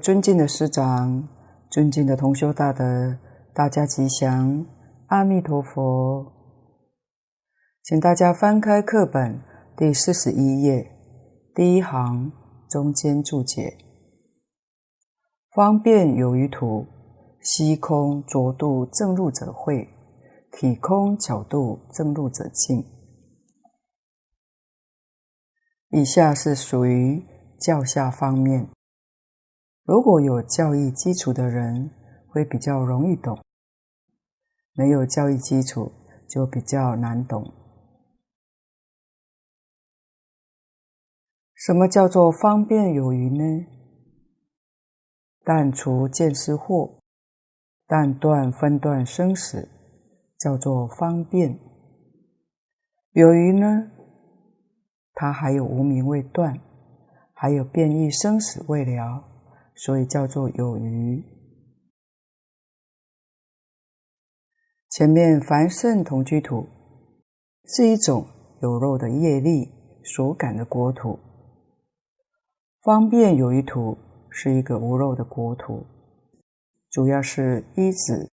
尊敬的师长，尊敬的同修大德，大家吉祥，阿弥陀佛。请大家翻开课本第四十一页，第一行中间注解：方便有余土，虚空着度正入者会，体空巧度正入者净。以下是属于教下方面。如果有教义基础的人，会比较容易懂；没有教育基础，就比较难懂。什么叫做方便有余呢？但除见思惑，但断分段生死，叫做方便。有余呢？它还有无明未断，还有变异生死未了。所以叫做有余。前面凡圣同居土是一种有肉的业力所感的国土，方便有余土是一个无肉的国土，主要是依止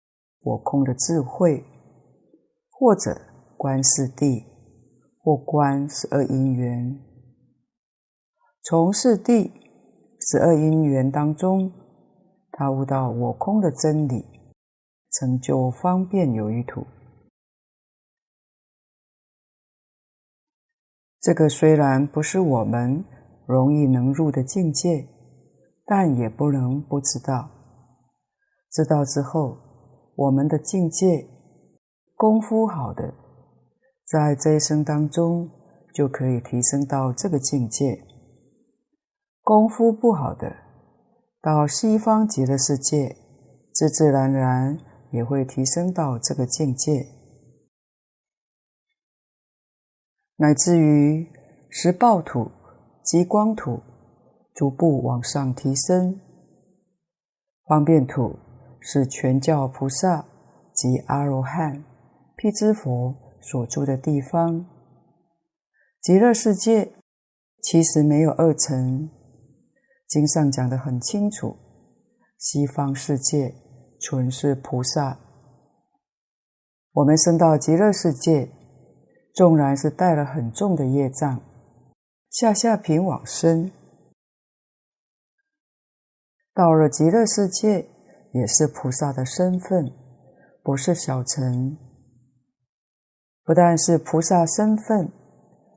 我空的智慧，或者观四谛，或观十二因缘，从四谛。十二因缘当中，他悟到我空的真理，成就方便有余土。这个虽然不是我们容易能入的境界，但也不能不知道。知道之后，我们的境界功夫好的，在这一生当中就可以提升到这个境界。功夫不好的，到西方极乐世界，自自然然也会提升到这个境界，乃至于十报土、极光土，逐步往上提升。方便土是全教菩萨及阿罗汉、辟支佛所住的地方。极乐世界其实没有二乘。经上讲得很清楚，西方世界纯是菩萨。我们生到极乐世界，纵然是带了很重的业障，下下品往生，到了极乐世界也是菩萨的身份，不是小乘。不但是菩萨身份，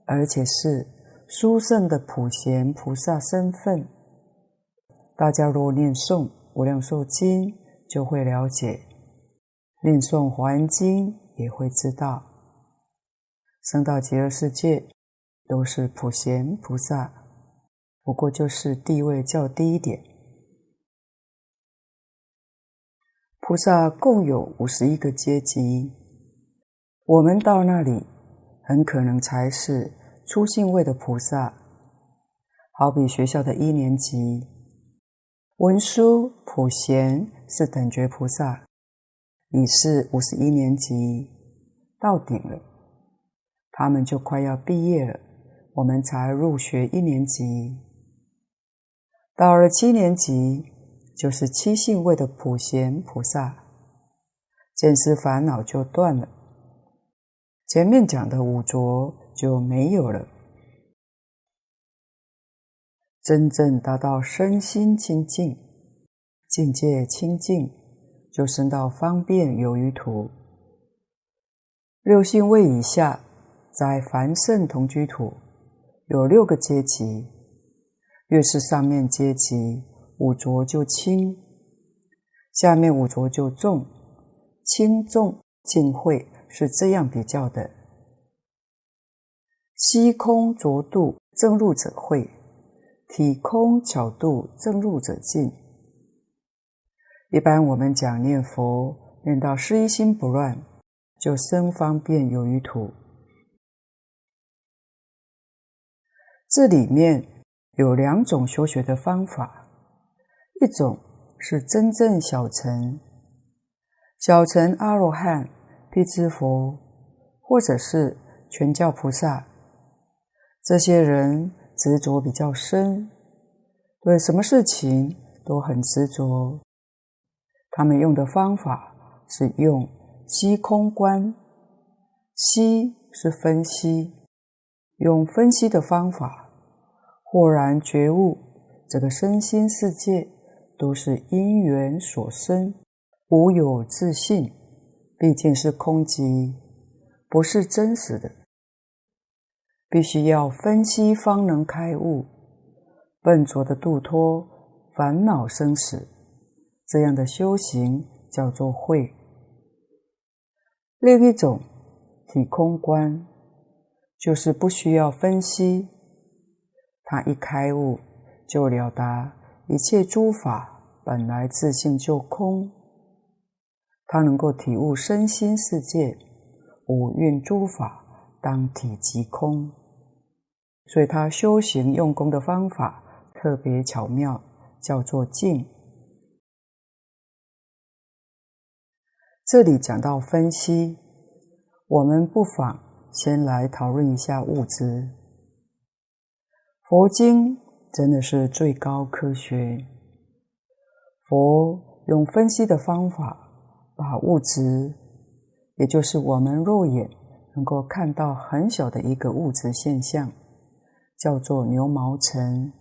而且是殊胜的普贤菩萨身份。大家若念诵《无量寿经》，就会了解；念诵《华严经》，也会知道。生到极乐世界，都是普贤菩萨，不过就是地位较低一点。菩萨共有五十一个阶级，我们到那里，很可能才是初信位的菩萨，好比学校的一年级。文殊、普贤是等觉菩萨，已是五十一年级到顶了，他们就快要毕业了，我们才入学一年级。到了七年级，就是七姓位的普贤菩萨，见思烦恼就断了，前面讲的五浊就没有了。真正达到身心清净、境界清净，就升到方便有余土。六信位以下，在凡圣同居土有六个阶级，越是上面阶级，五浊就轻，下面五浊就重，轻重净会是这样比较的。虚空着度正入者会。体空巧度正入者净。一般我们讲念佛，念到失一心不乱，就生方便有余土。这里面有两种修学的方法，一种是真正小乘，小乘阿罗汉、辟支佛，或者是全教菩萨，这些人。执着比较深，对什么事情都很执着。他们用的方法是用虚空观，虚是分析，用分析的方法，豁然觉悟，这个身心世界都是因缘所生，无有自性，毕竟是空寂，不是真实的。必须要分析方能开悟，笨拙的度脱烦恼生死，这样的修行叫做慧。另一种体空观，就是不需要分析，他一开悟就了达一切诸法本来自性就空，他能够体悟身心世界五蕴诸法当体即空。所以他修行用功的方法特别巧妙，叫做静。这里讲到分析，我们不妨先来讨论一下物质。佛经真的是最高科学，佛用分析的方法，把物质，也就是我们肉眼能够看到很小的一个物质现象。叫做牛毛尘，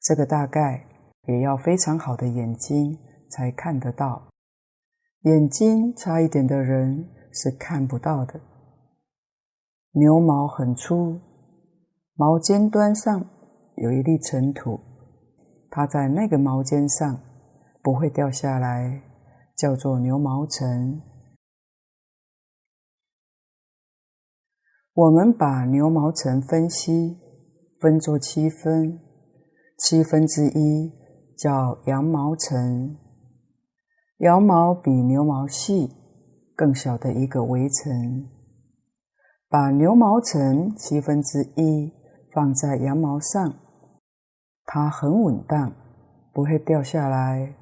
这个大概也要非常好的眼睛才看得到，眼睛差一点的人是看不到的。牛毛很粗，毛尖端上有一粒尘土，它在那个毛尖上不会掉下来，叫做牛毛尘。我们把牛毛层分析分作七分，七分之一叫羊毛层，羊毛比牛毛细，更小的一个围层。把牛毛层七分之一放在羊毛上，它很稳当，不会掉下来。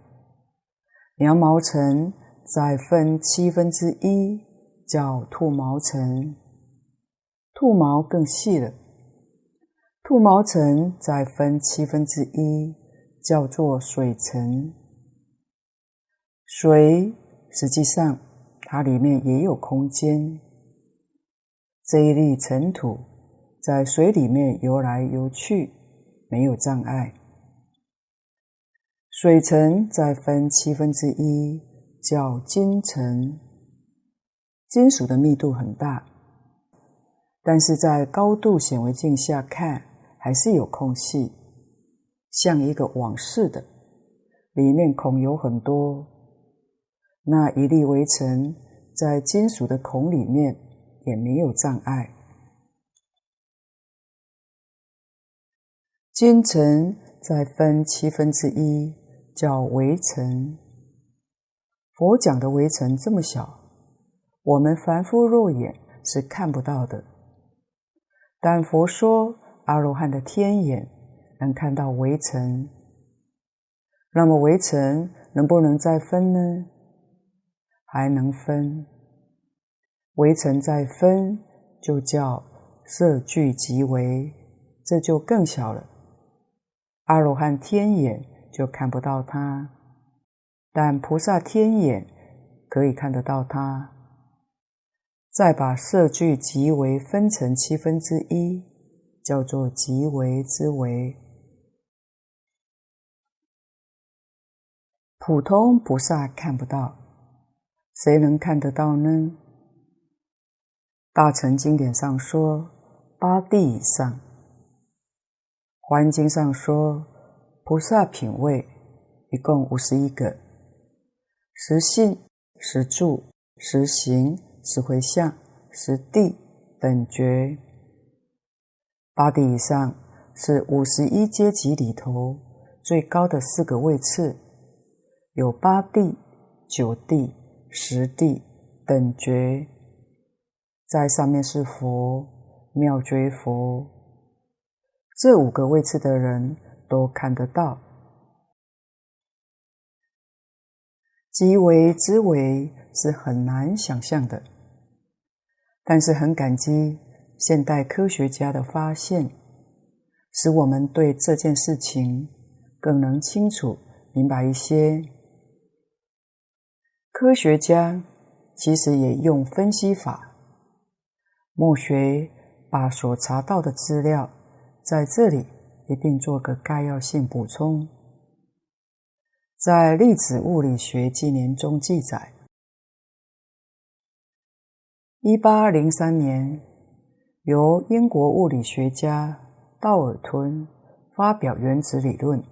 羊毛层再分七分之一叫兔毛层。兔毛更细了，兔毛尘再分七分之一，叫做水尘。水实际上它里面也有空间，这一粒尘土在水里面游来游去，没有障碍。水尘再分七分之一，叫金尘。金属的密度很大。但是在高度显微镜下看，还是有空隙，像一个网似的，里面孔有很多。那一粒微尘在金属的孔里面也没有障碍。金尘再分七分之一，叫微尘。佛讲的微尘这么小，我们凡夫肉眼是看不到的。但佛说，阿罗汉的天眼能看到微尘，那么微尘能不能再分呢？还能分，微尘再分就叫色聚即微，这就更小了。阿罗汉天眼就看不到它，但菩萨天眼可以看得到它。再把色聚即为分成七分之一，叫做即为之为。普通菩萨看不到，谁能看得到呢？大乘经典上说八地以上，环经上说菩萨品位一共五十一个：实性、实住、实行。十回向、十地等觉，八地以上是五十一阶级里头最高的四个位次，有八地、九地、十地等觉，在上面是佛、妙觉佛，这五个位次的人都看得到，即为之为。是很难想象的，但是很感激现代科学家的发现，使我们对这件事情更能清楚明白一些。科学家其实也用分析法，墨学把所查到的资料在这里一并做个概要性补充。在《粒子物理学纪年》中记载，一八零三年，由英国物理学家道尔顿发表原子理论，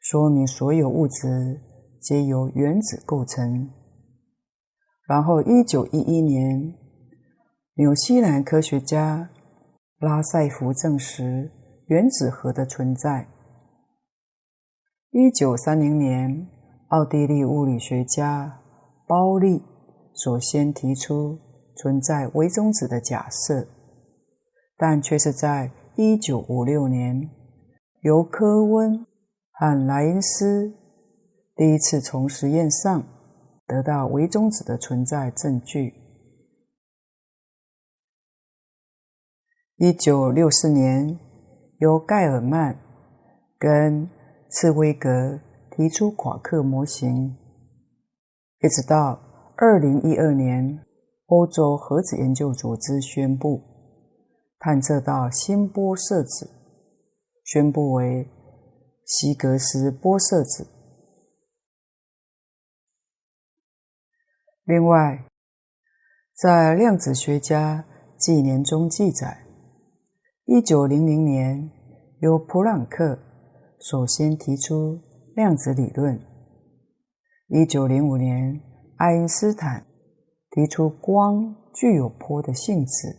说明所有物质皆由原子构成。然后，一九一一年，纽西兰科学家拉塞福证实原子核的存在。一九三零年，奥地利物理学家鲍利首先提出存在微中子的假设，但却是在一九五六年，由科温和莱因斯第一次从实验上得到微中子的存在证据。一九六四年，由盖尔曼跟茨威格提出夸克模型，一直到二零一二年，欧洲核子研究组织宣布探测到新波色子，宣布为希格斯波色子。另外，在量子学家纪年中记载，一九零零年由普朗克。首先提出量子理论。一九零五年，爱因斯坦提出光具有波的性质，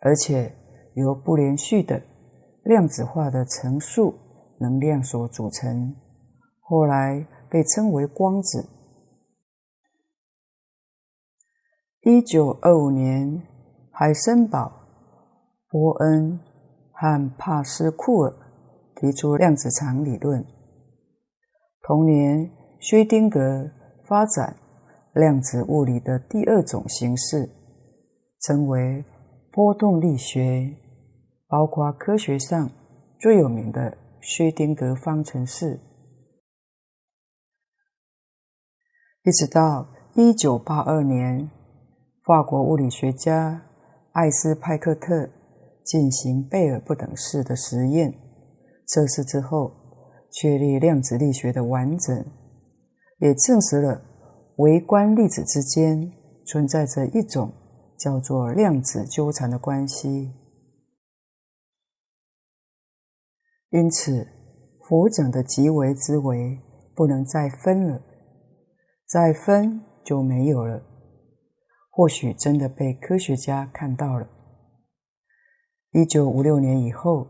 而且由不连续的量子化的层数能量所组成，后来被称为光子。一九二五年，海森堡、波恩和帕斯库尔。提出量子场理论。同年，薛丁格发展量子物理的第二种形式，称为波动力学，包括科学上最有名的薛丁格方程式。一直到一九八二年，法国物理学家艾斯派克特进行贝尔不等式的实验。测试之后，确立量子力学的完整，也证实了微观粒子之间存在着一种叫做量子纠缠的关系。因此，佛讲的即为之为不能再分了，再分就没有了。或许真的被科学家看到了。一九五六年以后，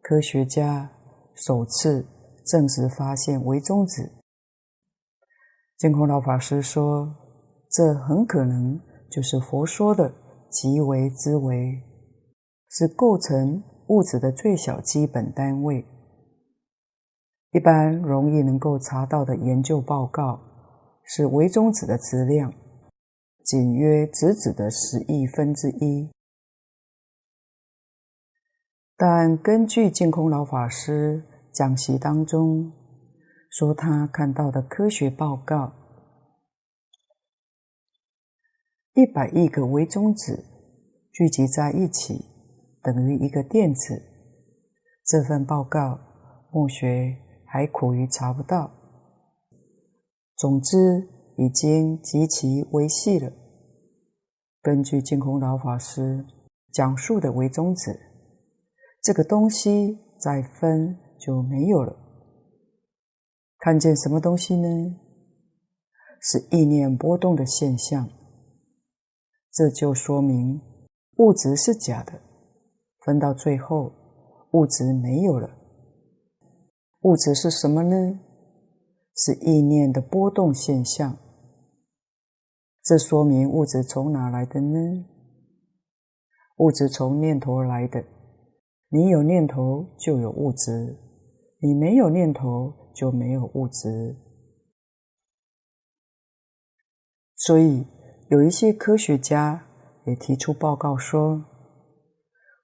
科学家首次证实发现微中子。净空老法师说：“这很可能就是佛说的即为之为，是构成物质的最小基本单位。一般容易能够查到的研究报告是微中子的质量，仅约质子的十亿分之一。”但根据净空老法师讲习当中说，他看到的科学报告，一百亿个微中子聚集在一起等于一个电子。这份报告墨学还苦于查不到。总之，已经极其微细了。根据净空老法师讲述的微中子。这个东西再分就没有了。看见什么东西呢？是意念波动的现象。这就说明物质是假的。分到最后，物质没有了。物质是什么呢？是意念的波动现象。这说明物质从哪来的呢？物质从念头来的。你有念头就有物质，你没有念头就没有物质。所以有一些科学家也提出报告说，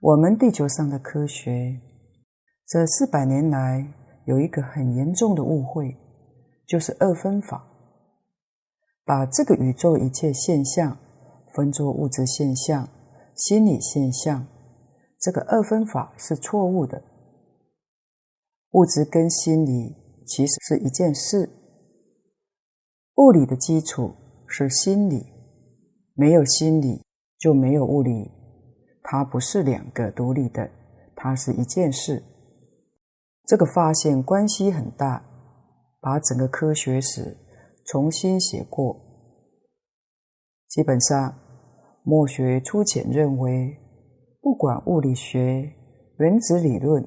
我们地球上的科学这四百年来有一个很严重的误会，就是二分法，把这个宇宙一切现象分作物质现象、心理现象。这个二分法是错误的。物质跟心理其实是一件事。物理的基础是心理，没有心理就没有物理，它不是两个独立的，它是一件事。这个发现关系很大，把整个科学史重新写过。基本上，墨学粗浅认为，不管物理学、原子理论、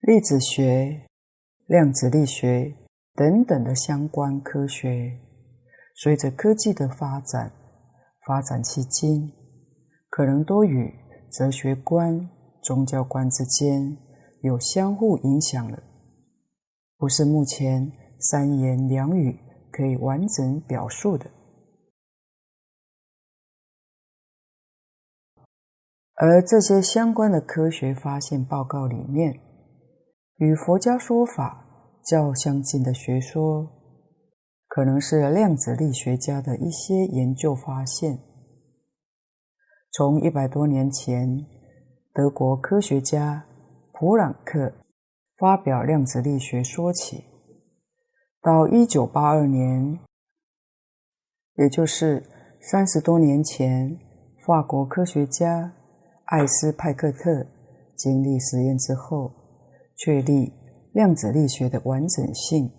粒子学、量子力学等等的相关科学，随着科技的发展，发展迄今，可能都与哲学观、宗教观之间有相互影响了，不是目前三言两语可以完整表述的。而这些相关的科学发现报告里面，与佛家说法较相近的学说，可能是量子力学家的一些研究发现。从一百多年前，德国科学家普朗克发表量子力学说起，到一九八二年，也就是三十多年前，法国科学家。艾斯派克特经历实验之后，确立量子力学的完整性。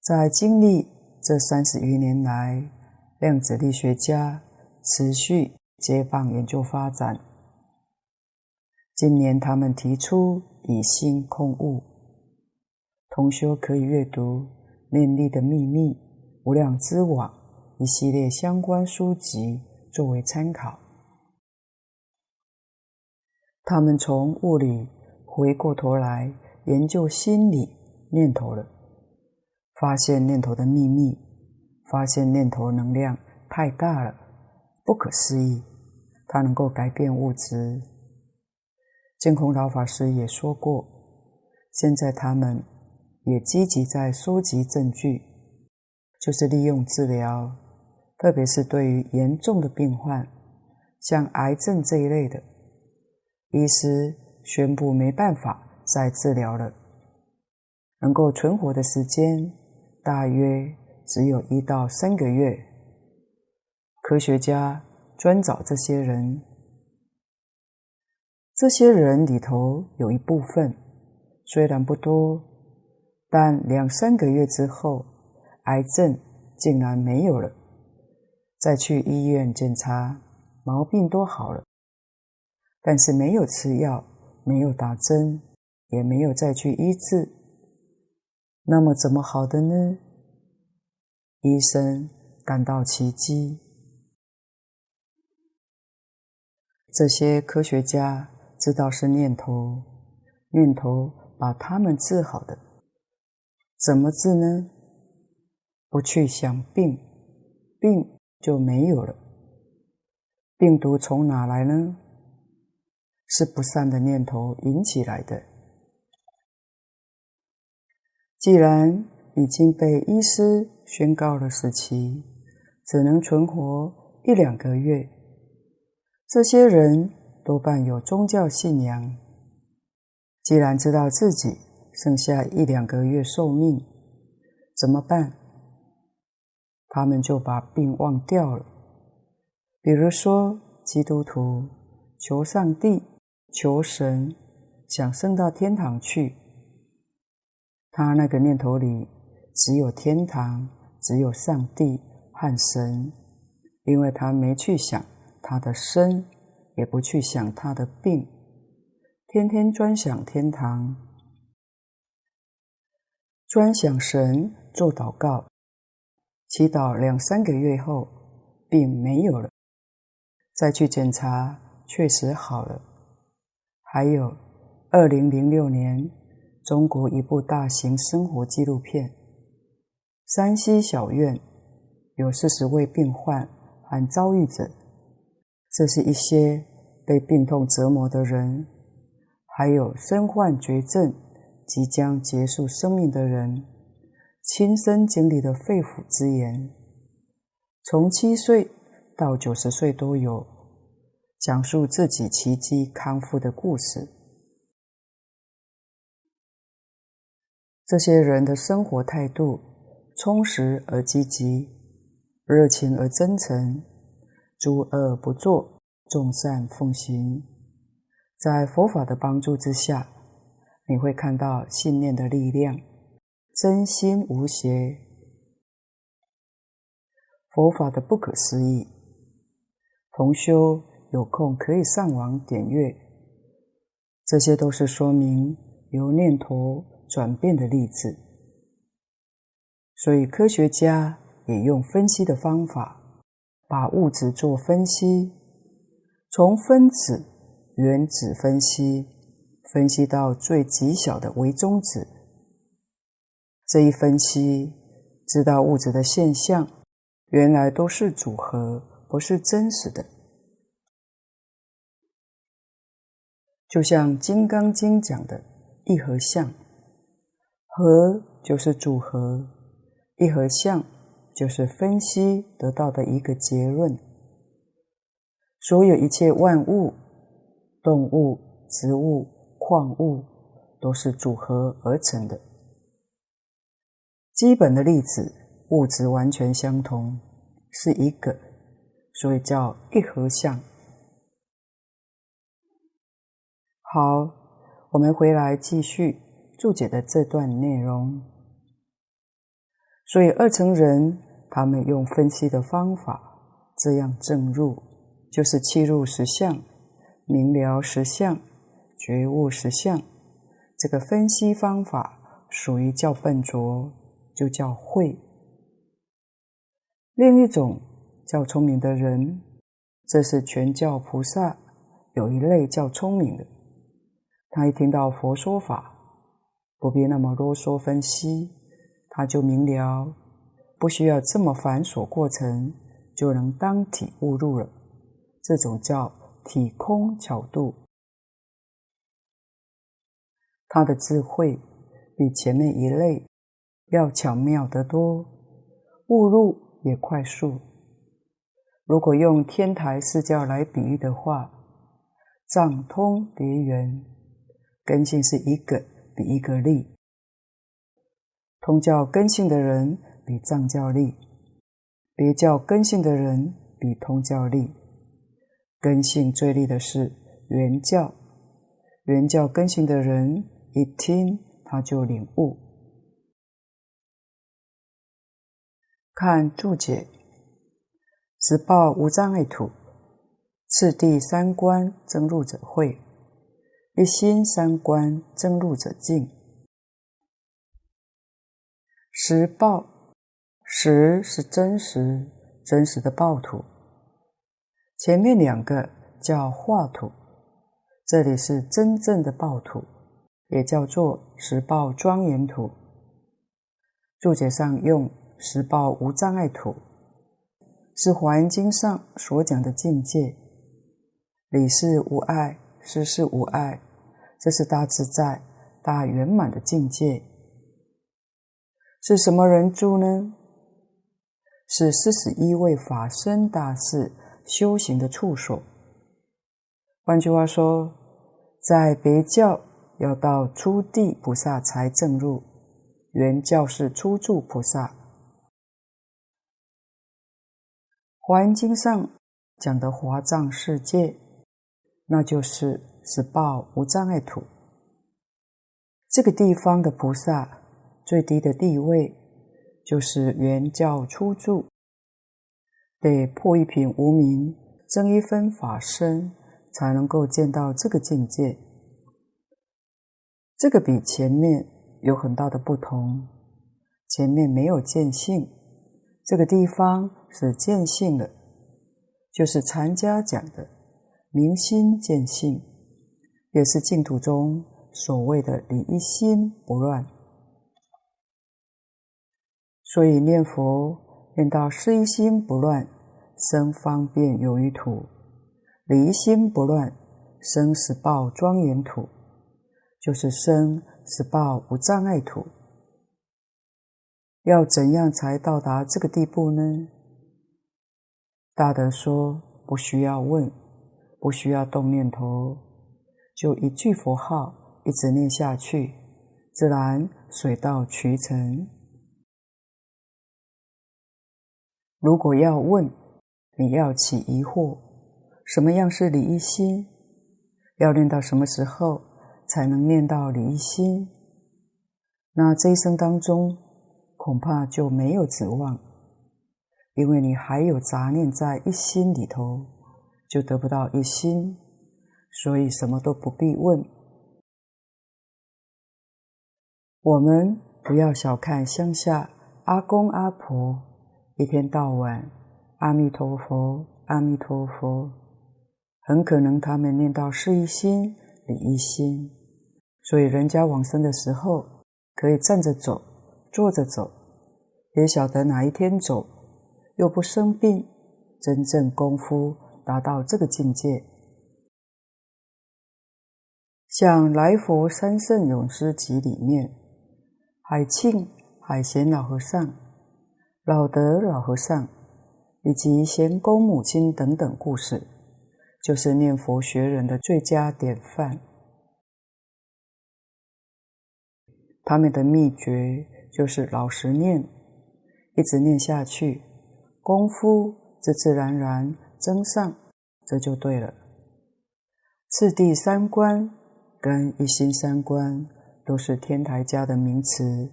在经历这三十余年来，量子力学家持续接棒研究发展。今年，他们提出以心控物，同修可以阅读《念力的秘密》《无量之网》一系列相关书籍作为参考。他们从物理回过头来研究心理念头了，发现念头的秘密，发现念头能量太大了，不可思议，它能够改变物质。净空老法师也说过，现在他们也积极在收集证据，就是利用治疗，特别是对于严重的病患，像癌症这一类的。医师宣布没办法再治疗了，能够存活的时间大约只有一到三个月。科学家专找这些人，这些人里头有一部分虽然不多，但两三个月之后，癌症竟然没有了，再去医院检查，毛病都好了。但是没有吃药，没有打针，也没有再去医治。那么怎么好的呢？医生感到奇迹。这些科学家知道是念头，念头把他们治好的。怎么治呢？不去想病，病就没有了。病毒从哪来呢？是不善的念头引起来的。既然已经被医师宣告了死期，只能存活一两个月，这些人多半有宗教信仰。既然知道自己剩下一两个月寿命，怎么办？他们就把病忘掉了。比如说，基督徒求上帝。求神，想升到天堂去，他那个念头里只有天堂，只有上帝和神，因为他没去想他的身，也不去想他的病，天天专想天堂，专想神，做祷告，祈祷两三个月后，病没有了，再去检查，确实好了。还有，二零零六年，中国一部大型生活纪录片《山西小院》，有四十位病患和遭遇者，这是一些被病痛折磨的人，还有身患绝症、即将结束生命的人亲身经历的肺腑之言，从七岁到九十岁都有，讲述自己奇迹康复的故事。这些人的生活态度充实而积极，热情而真诚，诸恶不作，众善奉行。在佛法的帮助之下，你会看到信念的力量，真心无邪，佛法的不可思议。同修有空可以上网点阅，这些都是说明由念头转变的例子，所以科学家也用分析的方法，把物质做分析，从分子、原子分析，分析到最极小的微中子。这一分析，知道物质的现象原来都是组合，不是真实的。就像《金刚经》讲的“一合相”。合就是组合，一合相就是分析得到的一个结论。所有一切万物、动物、植物、矿物都是组合而成的。基本的粒子物质完全相同，是一个，所以叫一合相。好，我们回来继续。注解的这段内容，所以二乘人他们用分析的方法这样证入，就是契入实相、明了实相、觉悟实相。这个分析方法属于较笨拙，就叫慧。另一种较聪明的人，这是全教菩萨有一类较聪明的，他一听到佛说法。不必那么啰嗦分析，他就明了，不需要这么繁琐过程，就能当体悟入了。这种叫体空巧度，他的智慧比前面一类要巧妙得多，悟入也快速。如果用天台四教来比喻的话，藏通别圆，根性是一个。比一个利，通教根性的人比藏教利，别教根性的人比通教利。根性最利的是原教，原教根性的人一听他就领悟。看注解，十报无障碍土，次第三观增入者会。一心三观正入者净。实报，实是真实，真实的报土。前面两个叫化土，这里是真正的报土，也叫做实报庄严土。注解上用实报无障碍土，是华严经上所讲的境界，理事无碍。事事无碍，这是大自在、大圆满的境界。是什么人住呢？是四十一位法身大士修行的处所。换句话说，在别教要到初地菩萨才证入，原教是初住菩萨。华严经上讲的华藏世界。那就是十报无障碍土。这个地方的菩萨最低的地位，就是原教初住，得破一品无明，增一分法身，才能够见到这个境界。这个比前面有很大的不同，前面没有见性，这个地方是见性的，就是禅家讲的。明心见性，也是净土中所谓的理一心不乱。所以念佛念到事一心不乱，生方便有余土；理一心不乱，生十报庄严土，就是生死报无障碍土。要怎样才到达这个地步呢？大德说，不需要问，不需要动念头，就一句佛号一直念下去，自然水到渠成。如果要问，你要起疑惑，什么样是理一心？要念到什么时候才能念到理一心？那这一生当中恐怕就没有指望，因为你还有杂念在一心里头，就得不到一心，所以什么都不必问。我们不要小看乡下阿公阿婆，一天到晚阿弥陀佛，阿弥陀佛。很可能他们念到事一心、理一心，所以人家往生的时候可以站着走、坐着走，也晓得哪一天走，又不生病，真正功夫达到这个境界。像《来佛三圣勇师集》里面，海庆、海贤老和尚、老德老和尚以及贤公母亲等等故事。就是念佛学人的最佳典范。他们的秘诀就是老实念，一直念下去，功夫自自然然增上，这就对了。次第三观跟一心三观都是天台家的名词。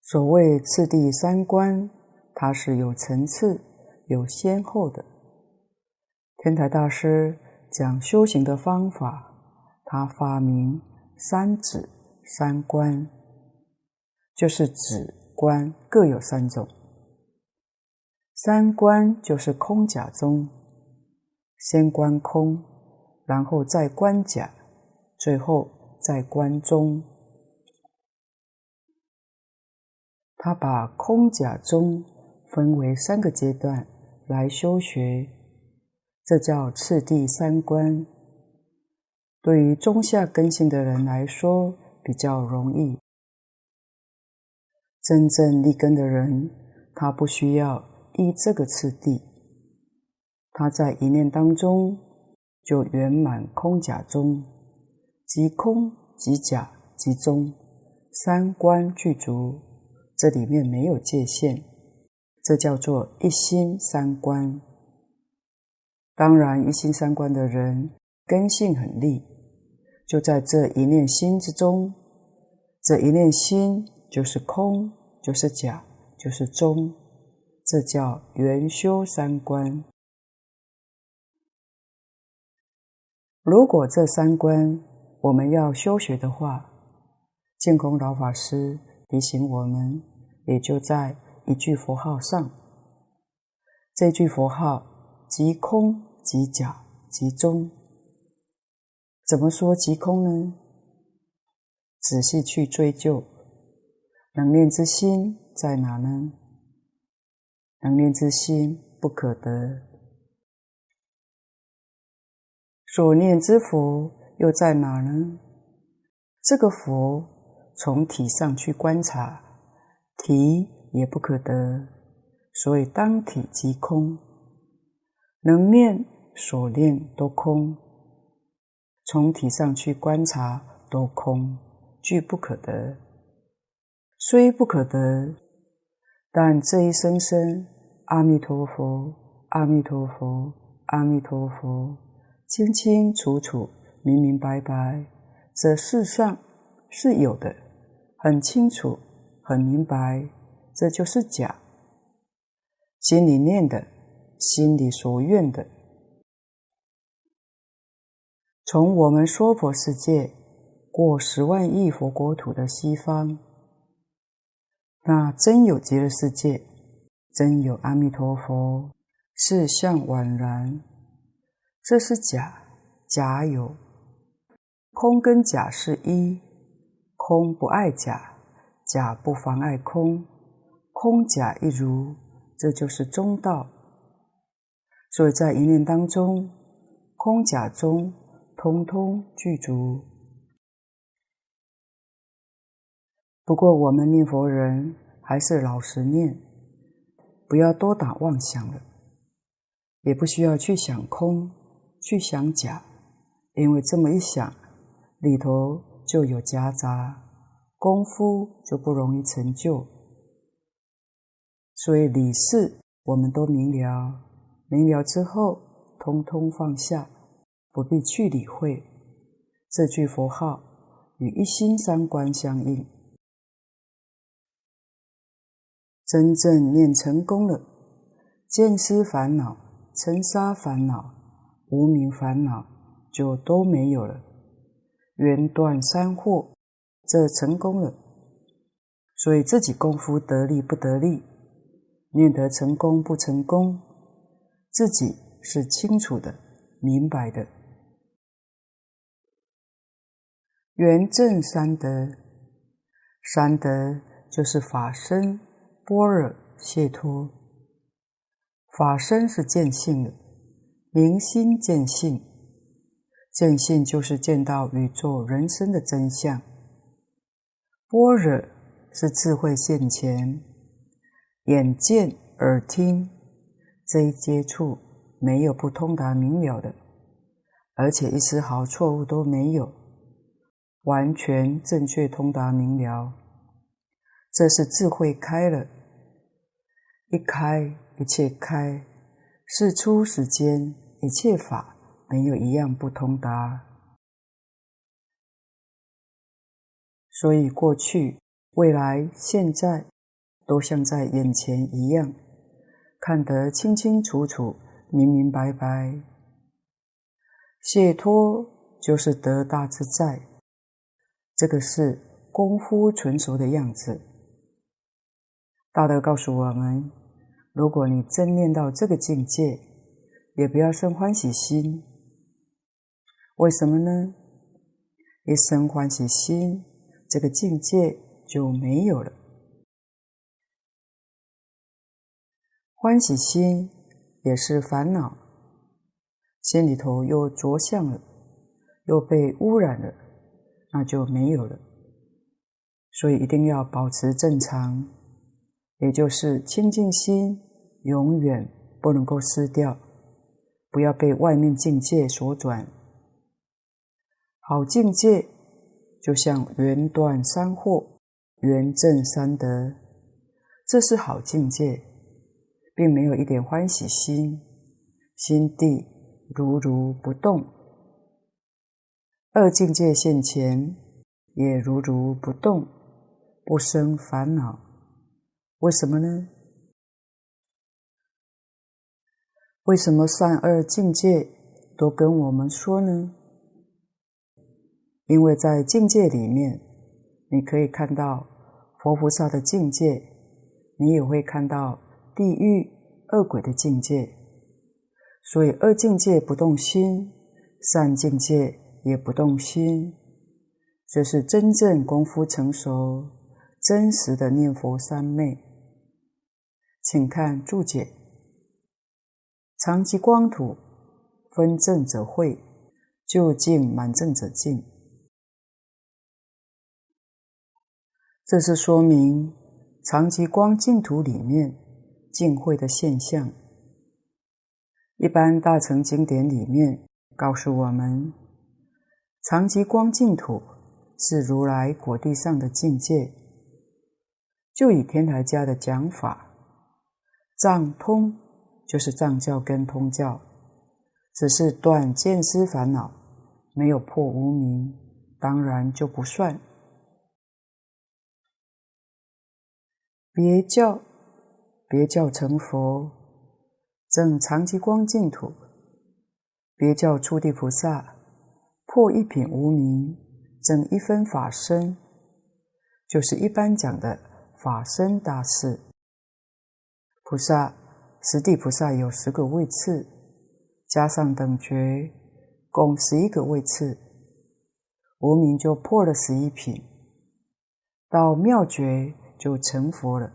所谓次第三观，它是有层次。有先后的。天台大师讲修行的方法，他发明三止三观，就是止观各有三种。三观就是空假中，先观空，然后再观假，最后再观中。他把空假中分为三个阶段。来修学，这叫次第三观。对于中下根性的人来说，比较容易。真正立根的人，他不需要依这个次第，他在一念当中就圆满空假中，即空即假即中，三观具足，这里面没有界限。这叫做一心三观。当然，一心三观的人根性很利，就在这一念心之中。这一念心就是空，就是假，就是中。这叫圆修三观。如果这三观我们要修学的话，净空老法师提醒我们，也就在。一句佛号上，这句佛号即空即假即中。怎么说即空呢？仔细去追究，能念之心在哪呢？能念之心不可得，所念之佛又在哪呢？这个佛从体上去观察，体。也不可得，所以当体即空，能念所念都空，从体上去观察都空，俱不可得。虽不可得，但这一声声阿弥陀佛，阿弥陀佛，阿弥陀佛，清清楚楚、明明白白，这世上是有的，很清楚、很明白。这就是假，心里念的，心里所愿的。从我们娑婆世界过十万亿佛国土的西方，那真有极乐世界，真有阿弥陀佛，事相宛然。这是假，假有，空跟假是一，空不碍假，假不妨碍空。空假一如，这就是中道。所以在一念当中，空假中通通具足，不过我们念佛人还是老实念，不要多打妄想了，也不需要去想空，去想假，因为这么一想，里头就有夹杂，功夫就不容易成就。所以理事我们都明了，明了之后，通通放下，不必去理会。这句佛号与一心三观相应。真正念成功了，见思烦恼、尘沙烦恼、无明烦恼就都没有了，缘断三惑，这成功了。所以自己功夫得力不得力，念得成功不成功，自己是清楚的、明白的。缘正三德，三德就是法身。般若解脱，法身是见性的，明心见性，见性就是见到宇宙人生的真相。般若是智慧现前，眼见耳听这一接触没有不通达明了的，而且一丝毫错误都没有，完全正确通达明了，这是智慧开了。一开，一切开；是出世间，一切法没有一样不通达。所以过去、未来、现在，都像在眼前一样，看得清清楚楚、明明白白。解脱就是得大自在，这个是功夫纯熟的样子。大德告诉我们：如果你真念到这个境界，也不要生欢喜心。为什么呢？一生欢喜心，这个境界就没有了。欢喜心也是烦恼，心里头又着相了，又被污染了，那就没有了。所以一定要保持正常。也就是清净心永远不能够失掉，不要被外面境界所转。好境界就像缘断三惑，缘证三德，这是好境界，并没有一点欢喜心，心地如如不动。恶境界现前，也如如不动，不生烦恼。为什么呢？为什么善恶境界都跟我们说呢？因为在境界里面，你可以看到佛菩萨的境界，你也会看到地狱恶鬼的境界。所以恶境界不动心，善境界也不动心，这是真正功夫成熟、真实的念佛三昧。请看注解：常寂光土，分正则慧，就近满正者净。这是说明常寂光净土里面净慧的现象。一般大乘经典里面告诉我们，常寂光净土是如来果地上的境界。就以天台家的讲法。藏通就是藏教跟通教，只是断见思烦恼，没有破无明，当然就不算。别教，别教成佛，证常寂光净土；别教初地菩萨，破一品无明，证一分法身，就是一般讲的法身大士。菩萨，十地菩萨有十个位次，加上等觉，共十一个位次，无明就破了十一品，到妙觉就成佛了。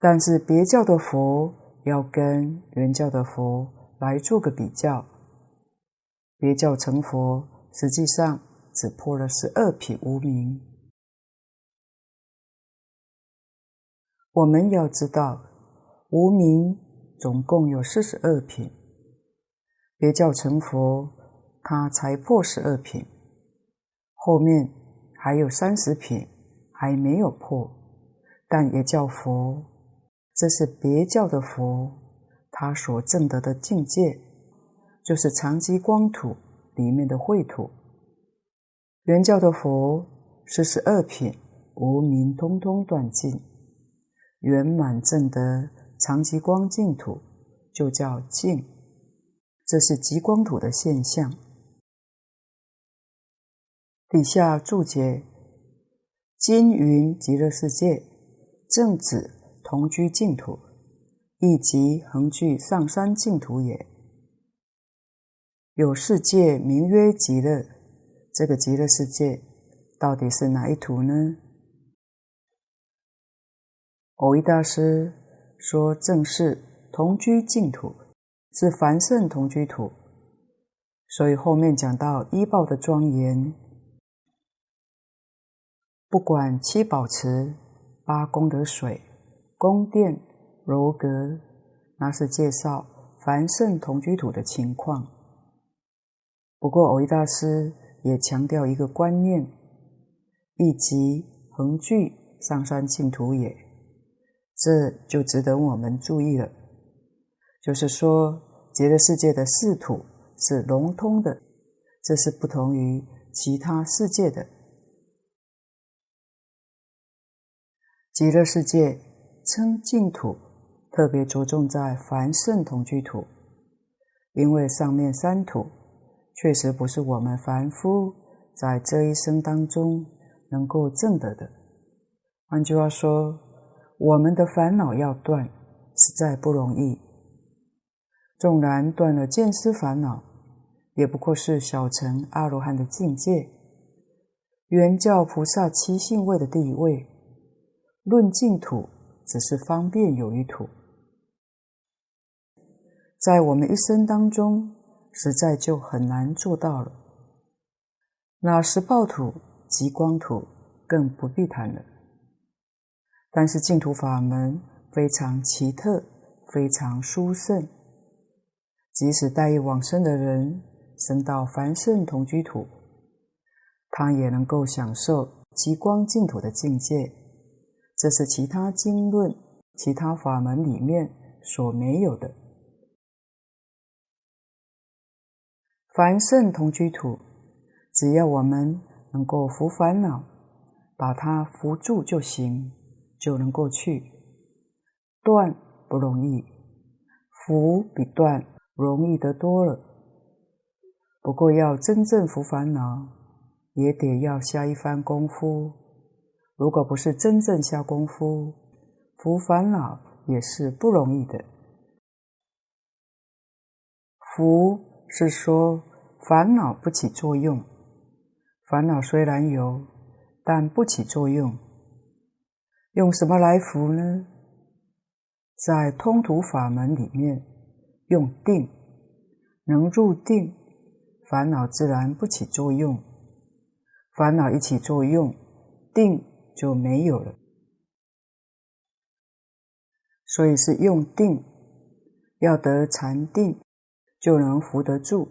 但是别教的佛要跟原教的佛来做个比较，别教成佛实际上只破了十二品无明，我们要知道，无明总共有四十二品，别叫成佛，他才破十二品，后面还有三十品还没有破，但也叫佛，这是别教的佛，他所证得的境界，就是常寂光土里面的秽土。原教的佛四十二品，无明通通断尽。圆满证得常寂光净土，就叫净，这是极光土的现象。底下注解：今云极乐世界，正指同居净土，亦即恒具上三净土也。有世界名曰极乐，这个极乐世界到底是哪一土呢？蕅益大师说：“正是同居净土，是凡圣同居土。所以后面讲到依报的庄严，不管七宝池、八功德水、宫殿、楼阁，那是介绍凡圣同居土的情况。不过偶一大师也强调一个观念：亦即恒聚上三净土也。”这就值得我们注意了，就是说，极乐世界的四土是融通的，这是不同于其他世界的。极乐世界称净土，特别着重在凡圣同居土，因为上面三土确实不是我们凡夫在这一生当中能够证得的。换句话说，我们的烦恼要断，实在不容易。纵然断了见思烦恼，也不过是小乘阿罗汉的境界。原教菩萨七信位的地位，论净土，只是方便有余土。在我们一生当中，实在就很难做到了。那实报土、极光土，更不必谈了。但是净土法门非常奇特，非常殊胜。即使带业往生的人生到凡圣同居土，他也能够享受极光净土的境界。这是其他经论、其他法门里面所没有的。凡圣同居土，只要我们能够伏烦恼，把它伏住就行。就能过去，断不容易，伏比断容易得多了。不过要真正伏烦恼，也得要下一番功夫。如果不是真正下功夫，伏烦恼也是不容易的。伏是说烦恼不起作用，烦恼虽然有，但不起作用。用什么来扶呢？在通途法门里面，用定，能入定，烦恼自然不起作用。烦恼一起作用，定就没有了。所以是用定，要得禅定，就能扶得住。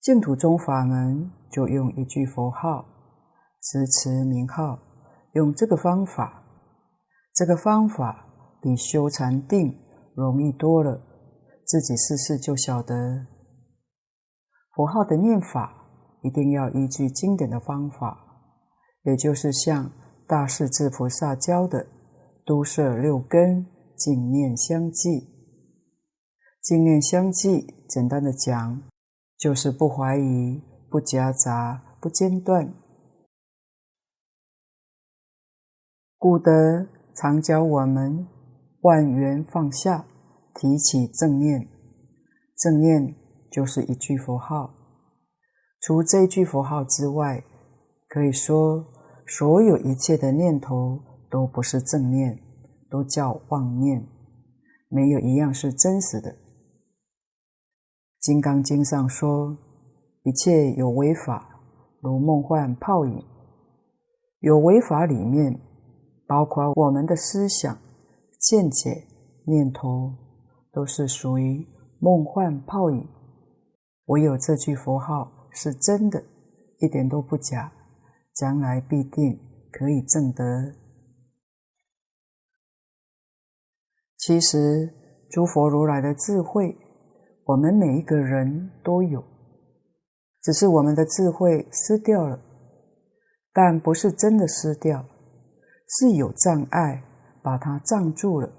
净土宗法门就用一句佛号，持持名号。用这个方法，这个方法比修禅定容易多了。自己试试就晓得。佛号的念法一定要依据经典的方法，也就是像大势至菩萨教的“都摄六根，净念相继”。净念相继，简单的讲，就是不怀疑、不夹杂、不间断。古德常教我们万缘放下，提起正念。正念就是一句佛号。除这句佛号之外，可以说所有一切的念头都不是正念，都叫妄念，没有一样是真实的。《金刚经》上说：“一切有为法，如梦幻泡影。”有为法里面。包括我们的思想、见解、念头，都是属于梦幻泡影。唯有这句佛号是真的，一点都不假，将来必定可以证得。其实，诸佛如来的智慧，我们每一个人都有，只是我们的智慧失掉了，但不是真的失掉。是有障碍把它障住了，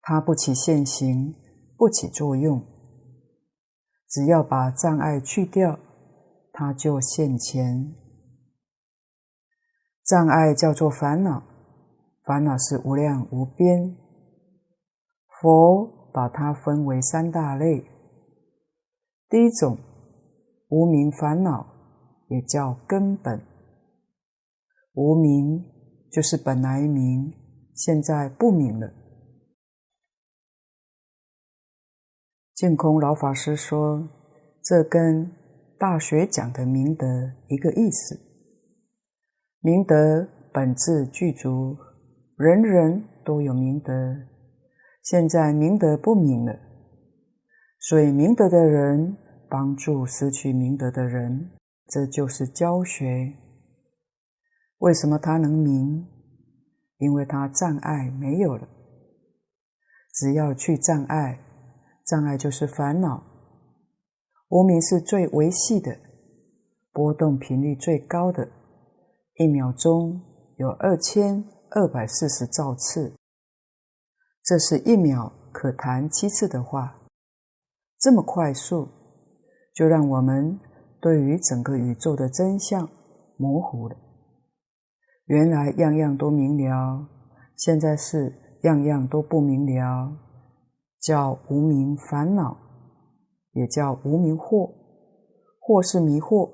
它不起现行，不起作用。只要把障碍去掉，它就现前。障碍叫做烦恼，烦恼是无量无边。佛把它分为三大类，第一种无明烦恼，也叫根本无明。就是本来明，现在不明了。净空老法师说，这跟《大学》讲的明德一个意思。明德本自具足，人人都有明德。现在明德不明了，所以明德的人帮助失去明德的人，这就是教学。为什么他能明？因为他障碍没有了。只要去障碍，障碍就是烦恼。无明是最维系的，波动频率最高的，一秒钟有二千二百四十兆次。这是一秒可谈七次的话，这么快速，就让我们对于整个宇宙的真相模糊了。原来样样都明了，现在是样样都不明了，叫无明烦恼，也叫无明惑，惑是迷惑。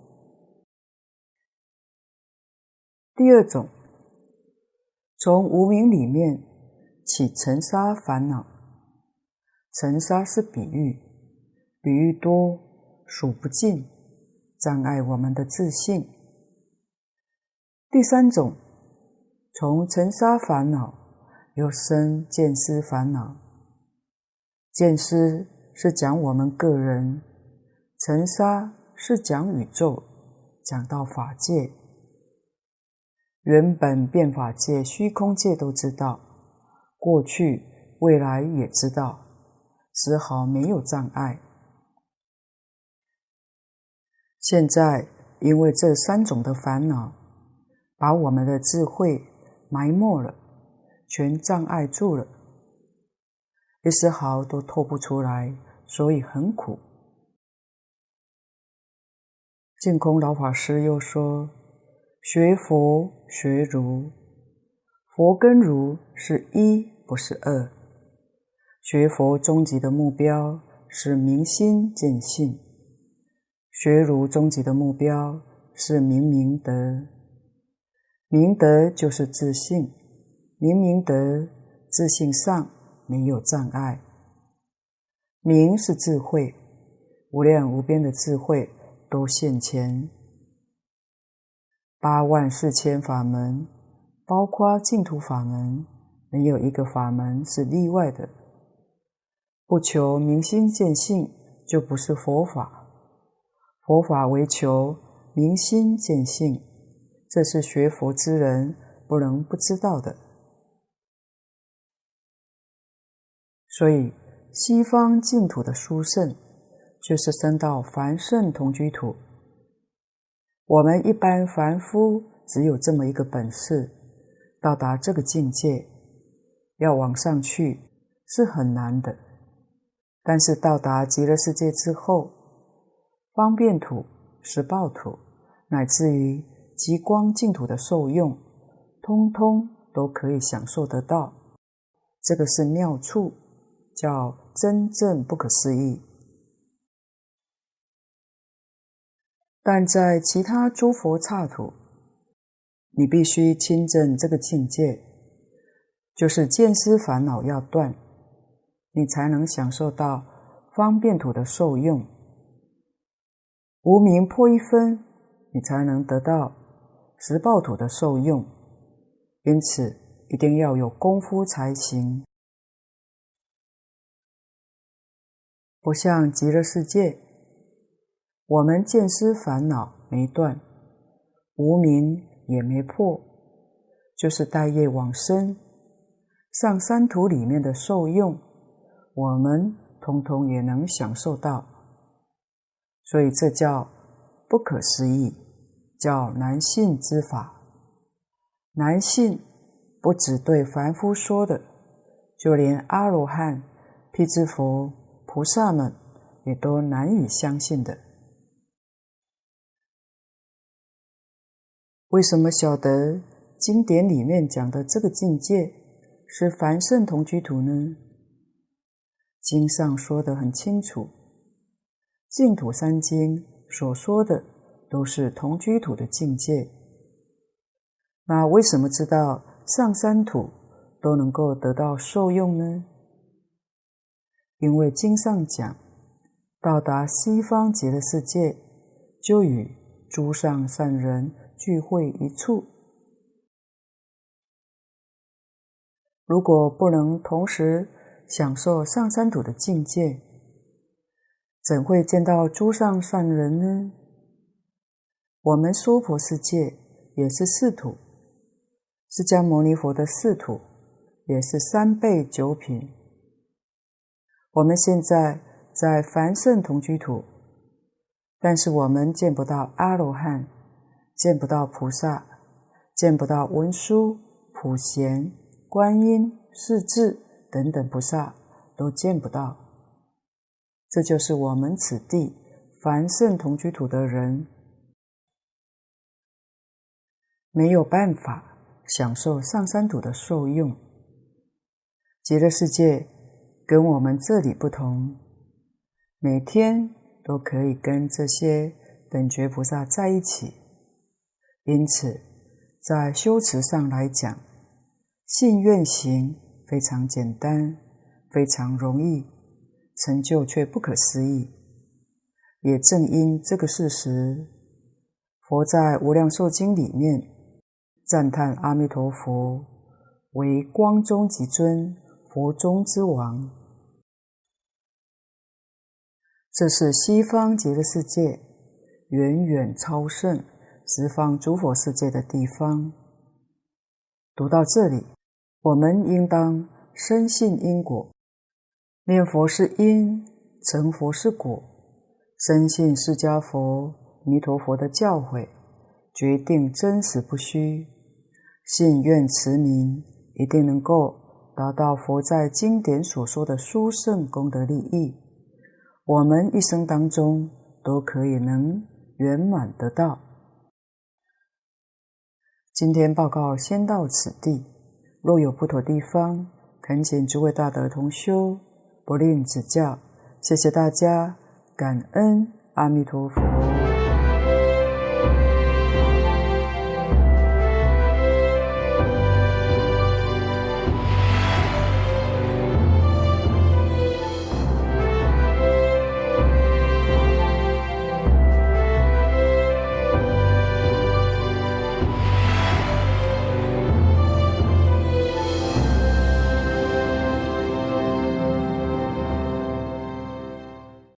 第二种，从无明里面起尘沙烦恼，尘沙是比喻，比喻多数不尽，障碍我们的自信。第三种。从尘沙烦恼又生见思烦恼，见思是讲我们个人，尘沙是讲宇宙，讲到法界。原本变法界、虚空界都知道，过去、未来也知道，丝毫没有障碍。现在因为这三种的烦恼，把我们的智慧。埋没了，全障碍住了，一丝毫都透不出来，所以很苦。净空老法师又说：“学佛学儒，佛跟儒是一，不是二。学佛终极的目标是明心见性，学儒终极的目标是明明德。”明德就是自信，明明德，自信上没有障碍。明是智慧，无量无边的智慧都现前。八万四千法门，包括净土法门，没有一个法门是例外的。不求明心见性，就不是佛法。佛法为求明心见性。这是学佛之人不能不知道的。所以，西方净土的殊胜，就是生到凡圣同居土。我们一般凡夫只有这么一个本事，到达这个境界，要往上去是很难的。但是到达极乐世界之后，方便土、实报土，乃至于。极光净土的受用，通通都可以享受得到。这个是妙处，叫真正不可思议。但在其他诸佛刹土，你必须亲证这个境界，就是见思烦恼要断，你才能享受到方便土的受用。无明破一分，你才能得到。实报土的受用，因此一定要有功夫才行。不像极乐世界，我们见思烦恼没断，无明也没破，就是带业往生，上三途里面的受用，我们通通也能享受到。所以这叫不可思议，叫难信之法。难信不只对凡夫说的，就连阿罗汉、辟支佛。菩萨们也都难以相信的。为什么晓得经典里面讲的这个境界是凡圣同居土呢？经上说的很清楚，净土三经所说的都是同居土的境界。那为什么知道上三土都能够得到受用呢？因为经上讲，到达西方极乐世界，就与诸上善人聚会一处。如果不能同时享受上三土的境界，怎会见到诸上善人呢？我们娑婆世界也是四土，释迦牟尼佛的四土也是三倍九品。我们现在在凡圣同居土，但是我们见不到阿罗汉，见不到菩萨，见不到文殊、普贤、观音、势至等等菩萨，都见不到。这就是我们此地凡圣同居土的人没有办法享受上三土的受用，极乐世界。跟我们这里不同，每天都可以跟这些等觉菩萨在一起，因此在修持上来讲，信愿行非常简单，非常容易，成就却不可思议。也正因这个事实，佛在《无量寿经》里面赞叹阿弥陀佛为光中极尊。佛中之王，这是西方极乐世界远远超胜十方诸佛世界的地方。读到这里，我们应当深信因果，念佛是因，成佛是果，深信释迦佛、弥陀佛的教诲，决定真实不虚，信愿持名，一定能够。达到佛在经典所说的殊胜功德利益，我们一生当中都可以能圆满得到。今天报告先到此地，若有不妥地方，恳请诸位大德同修不吝指教。谢谢大家，感恩阿弥陀佛。